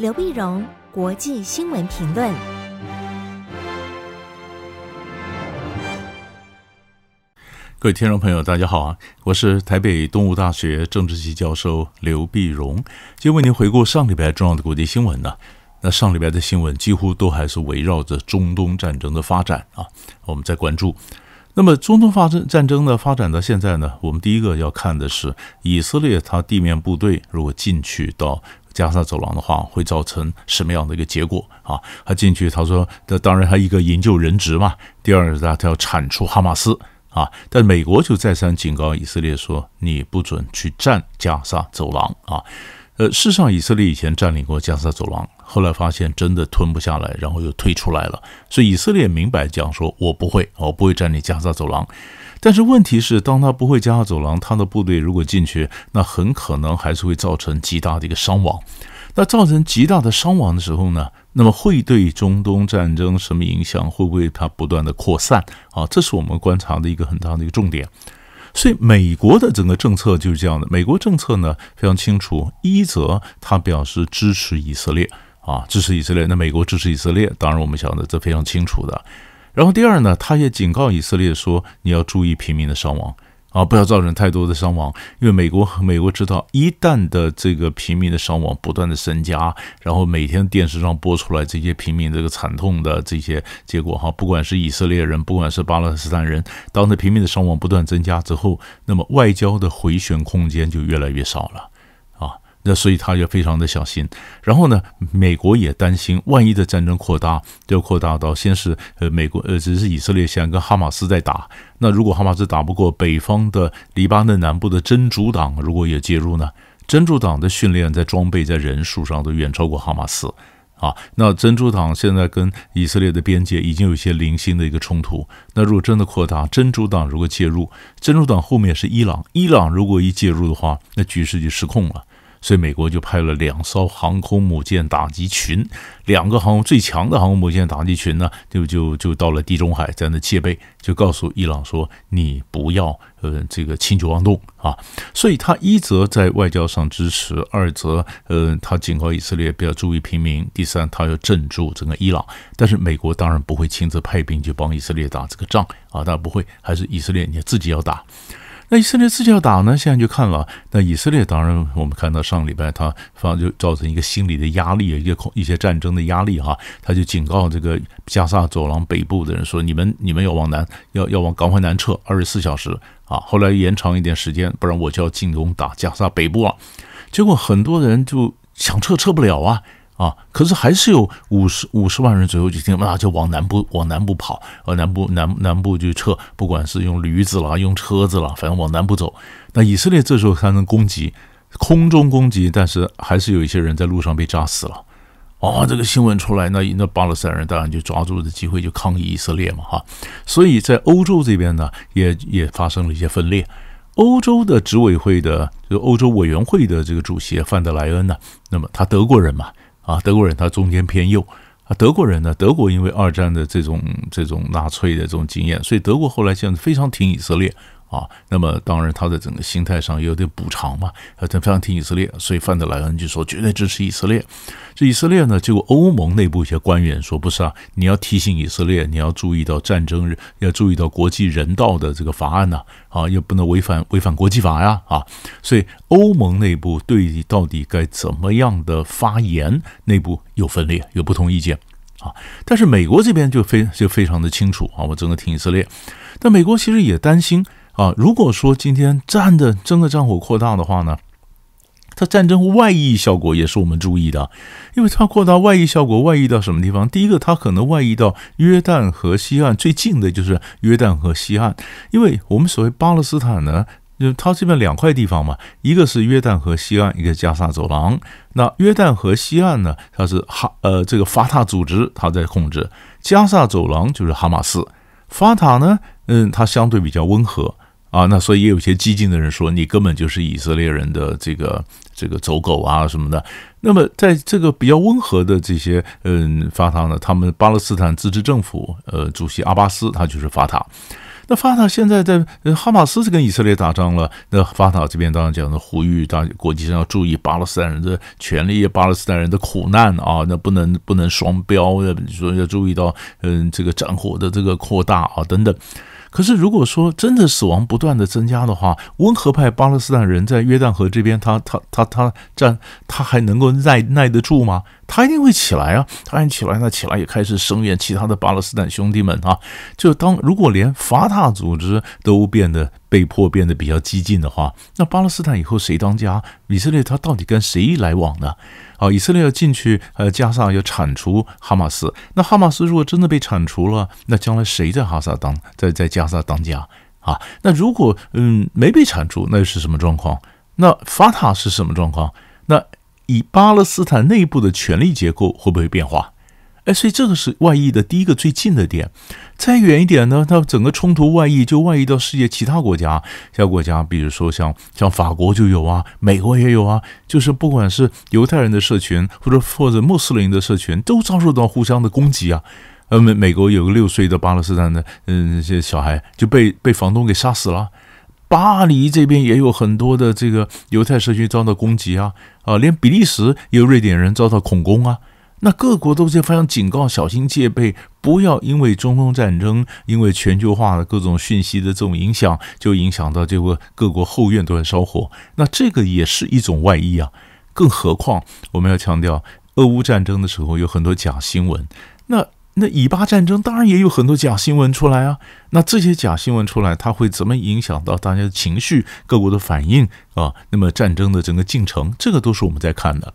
刘碧荣，国际新闻评论。各位听众朋友，大家好啊！我是台北东吴大学政治系教授刘碧荣，今天为您回顾上礼拜重要的国际新闻呢。那上礼拜的新闻几乎都还是围绕着中东战争的发展啊，我们在关注。那么中东发生战争呢，发展到现在呢，我们第一个要看的是以色列，它地面部队如果进去到加沙走廊的话，会造成什么样的一个结果啊？他进去，他说，这当然他一个营救人质嘛，第二个他他要铲除哈马斯啊。但美国就再三警告以色列说，你不准去占加沙走廊啊。呃，事实上，以色列以前占领过加沙走廊，后来发现真的吞不下来，然后又退出来了。所以以色列明白讲说，我不会，我不会占领加沙走廊。但是问题是，当他不会加沙走廊，他的部队如果进去，那很可能还是会造成极大的一个伤亡。那造成极大的伤亡的时候呢，那么会对中东战争什么影响？会不会它不断的扩散？啊，这是我们观察的一个很大的一个重点。所以，美国的整个政策就是这样的。美国政策呢非常清楚，一则他表示支持以色列啊，支持以色列。那美国支持以色列，当然我们晓得这非常清楚的。然后第二呢，他也警告以色列说，你要注意平民的伤亡。啊，不要造成太多的伤亡，因为美国美国知道，一旦的这个平民的伤亡不断的增加，然后每天电视上播出来这些平民这个惨痛的这些结果哈，不管是以色列人，不管是巴勒斯坦人，当这平民的伤亡不断增加之后，那么外交的回旋空间就越来越少了。那所以他就非常的小心，然后呢，美国也担心，万一的战争扩大，就扩大到先是呃美国呃只是以色列现在跟哈马斯在打，那如果哈马斯打不过，北方的黎巴嫩南部的真主党如果也介入呢？真主党的训练在装备在人数上都远超过哈马斯啊。那真主党现在跟以色列的边界已经有一些零星的一个冲突，那如果真的扩大，真主党如果介入，真主党后面是伊朗，伊朗如果一介入的话，那局势就失控了。所以美国就派了两艘航空母舰打击群，两个航空最强的航空母舰打击群呢，就就就到了地中海，在那戒备，就告诉伊朗说：“你不要呃这个轻举妄动啊。”所以他一则在外交上支持，二则呃他警告以色列不要注意平民，第三他要镇住整个伊朗。但是美国当然不会亲自派兵去帮以色列打这个仗啊，当然不会，还是以色列你自己要打。那以色列自己要打呢？现在就看了。那以色列当然，我们看到上礼拜他反正就造成一个心理的压力，一个一些战争的压力哈。他就警告这个加萨走廊北部的人说：“你们你们要往南，要要往赶快南撤，二十四小时啊！”后来延长一点时间，不然我就要进攻打加萨北部了。结果很多人就想撤，撤不了啊。啊！可是还是有五十五十万人左右就听，那就往南部往南部跑，往南部南南部就撤，不管是用驴子啦，用车子啦，反正往南部走。那以色列这时候才能攻击，空中攻击，但是还是有一些人在路上被炸死了。哦，这个新闻出来，那那巴勒斯坦人当然就抓住了机会就抗议以色列嘛，哈。所以在欧洲这边呢，也也发生了一些分裂。欧洲的执委会的，就欧洲委员会的这个主席范德莱恩呢，那么他德国人嘛。啊，德国人他中间偏右啊，德国人呢，德国因为二战的这种这种纳粹的这种经验，所以德国后来现在非常挺以色列。啊，那么当然，他的整个心态上也有点补偿嘛，他非常听以色列，所以范德莱恩就说绝对支持以色列。这以色列呢，结果欧盟内部一些官员说不是啊，你要提醒以色列，你要注意到战争，要注意到国际人道的这个法案呐，啊，又不能违反违反国际法呀，啊，所以欧盟内部对到底该怎么样的发言，内部有分裂，有不同意见啊。但是美国这边就非就非常的清楚啊，我整个挺以色列，但美国其实也担心。啊，如果说今天战的真的战火扩大的话呢，它战争外溢效果也是我们注意的，因为它扩大外溢效果外溢到什么地方？第一个，它可能外溢到约旦河西岸，最近的就是约旦河西岸，因为我们所谓巴勒斯坦呢，就它这边两块地方嘛，一个是约旦河西岸，一个加萨走廊。那约旦河西岸呢，它是哈呃这个法塔组织它在控制，加萨走廊就是哈马斯，法塔呢，嗯，它相对比较温和。啊，那所以也有些激进的人说，你根本就是以色列人的这个这个走狗啊什么的。那么在这个比较温和的这些嗯法塔呢，他们巴勒斯坦自治政府呃主席阿巴斯他就是法塔。那法塔现在在哈马斯是跟以色列打仗了，那法塔这边当然讲的呼吁大国际上要注意巴勒斯坦人的权利，巴勒斯坦人的苦难啊，那不能不能双标的，说要注意到嗯这个战火的这个扩大啊等等。可是，如果说真的死亡不断的增加的话，温和派巴勒斯坦人在约旦河这边，他他他他站，他还能够耐耐得住吗？他一定会起来啊！他一起来，那起来也开始声援其他的巴勒斯坦兄弟们啊！就当如果连法塔组织都变得被迫变得比较激进的话，那巴勒斯坦以后谁当家？以色列他到底跟谁来往呢？啊，以色列要进去，呃，加萨要铲除哈马斯。那哈马斯如果真的被铲除了，那将来谁在哈萨当在在加萨当家啊？那如果嗯没被铲除，那又是什么状况？那法塔是什么状况？以巴勒斯坦内部的权力结构会不会变化？哎，所以这个是外溢的第一个最近的点。再远一点呢，它整个冲突外溢就外溢到世界其他国家，其他国家，比如说像像法国就有啊，美国也有啊，就是不管是犹太人的社群或者或者穆斯林的社群，都遭受到互相的攻击啊。呃，美美国有个六岁的巴勒斯坦的嗯这些小孩就被被房东给杀死了。巴黎这边也有很多的这个犹太社区遭到攻击啊啊，连比利时也有瑞典人遭到恐攻啊。那各国都是非常警告、小心戒备，不要因为中东战争、因为全球化的各种讯息的这种影响，就影响到这个各国后院都在烧火。那这个也是一种外溢啊。更何况我们要强调，俄乌战争的时候有很多假新闻。那那以巴战争当然也有很多假新闻出来啊，那这些假新闻出来，它会怎么影响到大家的情绪、各国的反应啊？那么战争的整个进程，这个都是我们在看的。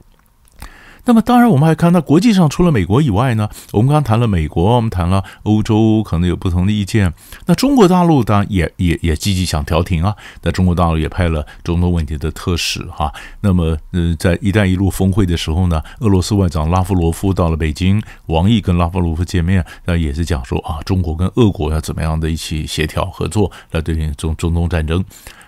那么当然，我们还看到国际上除了美国以外呢，我们刚谈了美国，我们谈了欧洲，可能有不同的意见。那中国大陆当然也也也积极想调停啊。那中国大陆也派了中东问题的特使哈。那么，呃，在“一带一路”峰会的时候呢，俄罗斯外长拉夫罗夫到了北京，王毅跟拉夫罗夫见面，那也是讲说啊，中国跟俄国要怎么样的一起协调合作来对应中中东战争。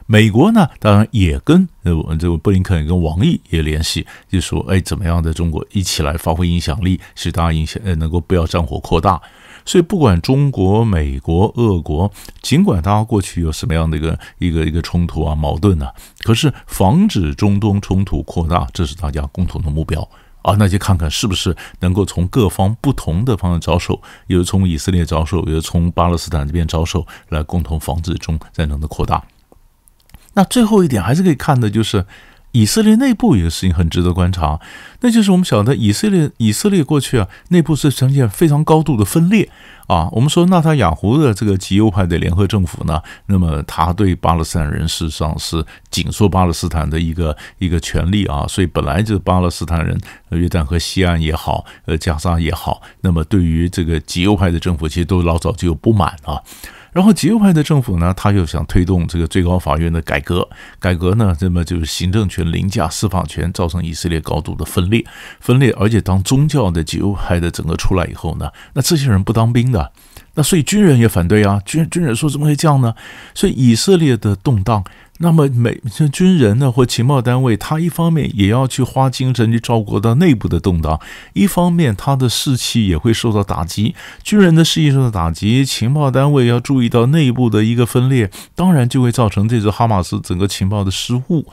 美国呢，当然也跟呃这个布林肯跟王毅也联系，就说哎，怎么样的中国一起来发挥影响力，使大家影响呃能够不要战火扩大。所以不管中国、美国、俄国，尽管大家过去有什么样的一个一个一个冲突啊、矛盾啊，可是防止中东冲突扩大，这是大家共同的目标啊。那就看看是不是能够从各方不同的方向着手，有从以色列着手，有从巴勒斯坦这边着手，来共同防止中战争的扩大。那最后一点还是可以看的，就是以色列内部有个事情很值得观察，那就是我们晓得以色列以色列过去啊内部是呈现非常高度的分裂啊。我们说纳塔雅胡的这个极右派的联合政府呢，那么他对巴勒斯坦人事实上是紧缩巴勒斯坦的一个一个权利啊，所以本来就是巴勒斯坦人约旦河西岸也好，呃加沙也好，那么对于这个极右派的政府，其实都老早就有不满啊。然后极右派的政府呢，他又想推动这个最高法院的改革，改革呢，那么就是行政权凌驾司法权，造成以色列高度的分裂，分裂。而且当宗教的极右派的整个出来以后呢，那这些人不当兵的，那所以军人也反对啊，军军人说怎么会这样呢？所以以色列的动荡。那么，美像军人呢，或情报单位，他一方面也要去花精神去照顾到内部的动荡，一方面他的士气也会受到打击。军人的士气受到打击，情报单位要注意到内部的一个分裂，当然就会造成这支哈马斯整个情报的失误。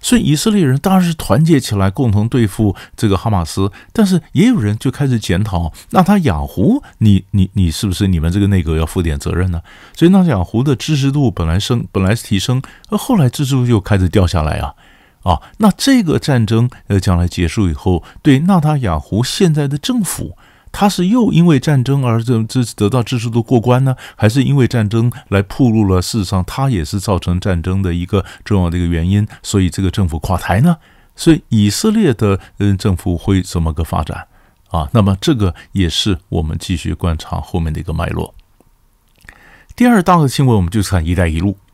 所以以色列人当然是团结起来，共同对付这个哈马斯。但是也有人就开始检讨，纳塔雅胡，你你你是不是你们这个内阁要负点责任呢？所以纳塔雅胡的支持度本来升，本来是提升，而后来支持度又开始掉下来啊啊！那这个战争呃将来结束以后，对纳塔雅胡现在的政府。他是又因为战争而这这得到支持度过关呢，还是因为战争来暴露了？事实上，他也是造成战争的一个重要的一个原因，所以这个政府垮台呢？所以以色列的嗯政府会怎么个发展啊？那么这个也是我们继续观察后面的一个脉络。第二大的新闻，我们就看“一带一路”。“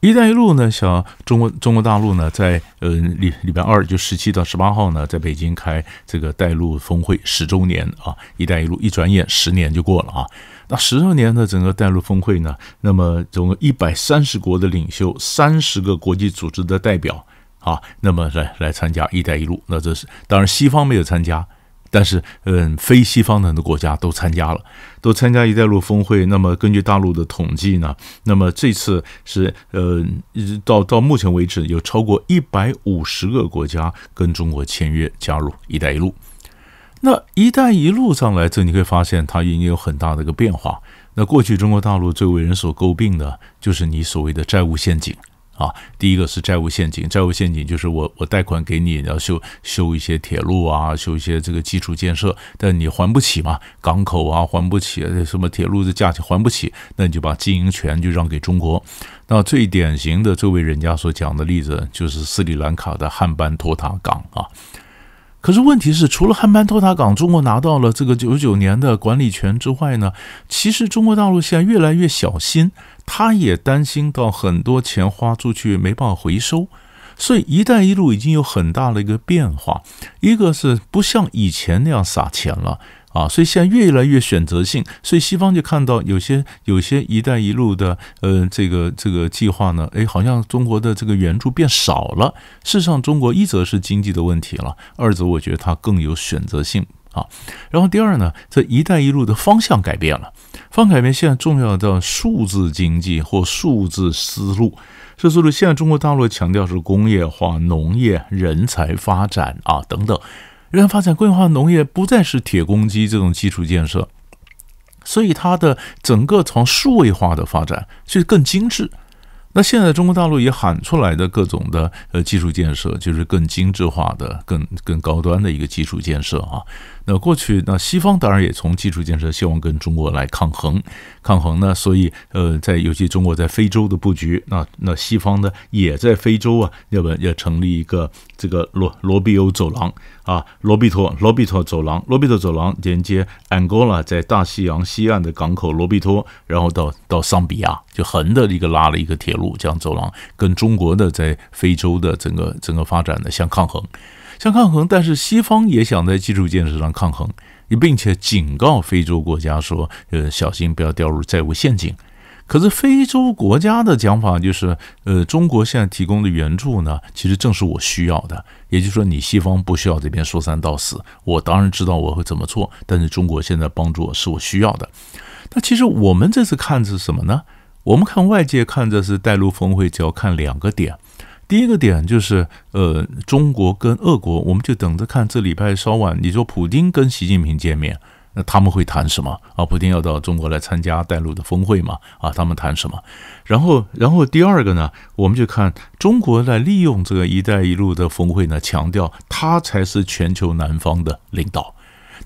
一带一路”呢，像中国中国大陆呢，在呃礼礼拜二就十七到十八号呢，在北京开这个带路峰会十周年啊，“一带一路”一转眼十年就过了啊。那十周年的整个带路峰会呢，那么总共一百三十国的领袖，三十个国际组织的代表啊，那么来来参加“一带一路”。那这是当然西方没有参加。但是，嗯，非西方的很多国家都参加了，都参加“一带一路”峰会。那么，根据大陆的统计呢，那么这次是，呃，到到目前为止，有超过一百五十个国家跟中国签约加入“一带一路”。那“一带一路”上来，这你会发现它已经有很大的一个变化。那过去中国大陆最为人所诟病的，就是你所谓的债务陷阱。啊，第一个是债务陷阱，债务陷阱就是我我贷款给你，要修修一些铁路啊，修一些这个基础建设，但你还不起嘛，港口啊还不起，什么铁路的价钱还不起，那你就把经营权就让给中国。那最典型的这位人家所讲的例子，就是斯里兰卡的汉班托塔港啊。可是问题是，除了汉班托塔港，中国拿到了这个九九年的管理权之外呢，其实中国大陆现在越来越小心。他也担心到很多钱花出去没办法回收，所以“一带一路”已经有很大的一个变化。一个是不像以前那样撒钱了啊，所以现在越来越选择性。所以西方就看到有些有些“一带一路”的呃这个这个计划呢，诶，好像中国的这个援助变少了。事实上，中国一则是经济的问题了，二则我觉得它更有选择性。啊，然后第二呢，这“一带一路”的方向改变了，方改变。现在重要的数字经济或数字丝路，这丝路现在中国大陆强调是工业化、农业、人才发展啊等等，人才发展、工业化、农业不再是铁公鸡这种基础建设，所以它的整个从数位化的发展是更精致。那现在中国大陆也喊出来的各种的呃基础建设，就是更精致化的、更更高端的一个基础建设啊。那过去，那西方当然也从基础建设希望跟中国来抗衡，抗衡呢，所以呃，在尤其中国在非洲的布局，那那西方呢也在非洲啊，要不要成立一个这个罗罗比欧走廊啊，罗比托罗比托走廊，罗比托走廊连接安哥拉在大西洋西岸的港口罗比托，然后到到桑比亚，就横的一个拉了一个铁路，这样走廊跟中国的在非洲的整个整个发展的相抗衡。相抗衡，但是西方也想在基础建设上抗衡，并且警告非洲国家说：“呃，小心不要掉入债务陷阱。”可是非洲国家的讲法就是：“呃，中国现在提供的援助呢，其实正是我需要的。也就是说，你西方不需要这边说三道四。我当然知道我会怎么做，但是中国现在帮助我是我需要的。那其实我们这次看是什么呢？我们看外界看的是带路峰会，只要看两个点。第一个点就是，呃，中国跟俄国，我们就等着看这礼拜稍晚，你说普京跟习近平见面，那他们会谈什么啊？普京要到中国来参加带路的峰会嘛？啊，他们谈什么？然后，然后第二个呢，我们就看中国来利用这个“一带一路”的峰会呢，强调他才是全球南方的领导。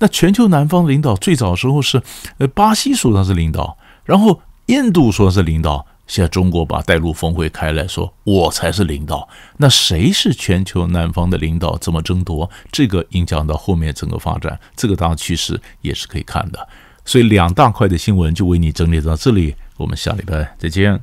那全球南方领导最早时候是，呃，巴西首当是领导，然后印度说是领导。现在中国把带路峰会开来说，我才是领导。那谁是全球南方的领导？怎么争夺？这个影响到后面整个发展，这个大趋势也是可以看的。所以两大块的新闻就为你整理到这里，我们下礼拜再见。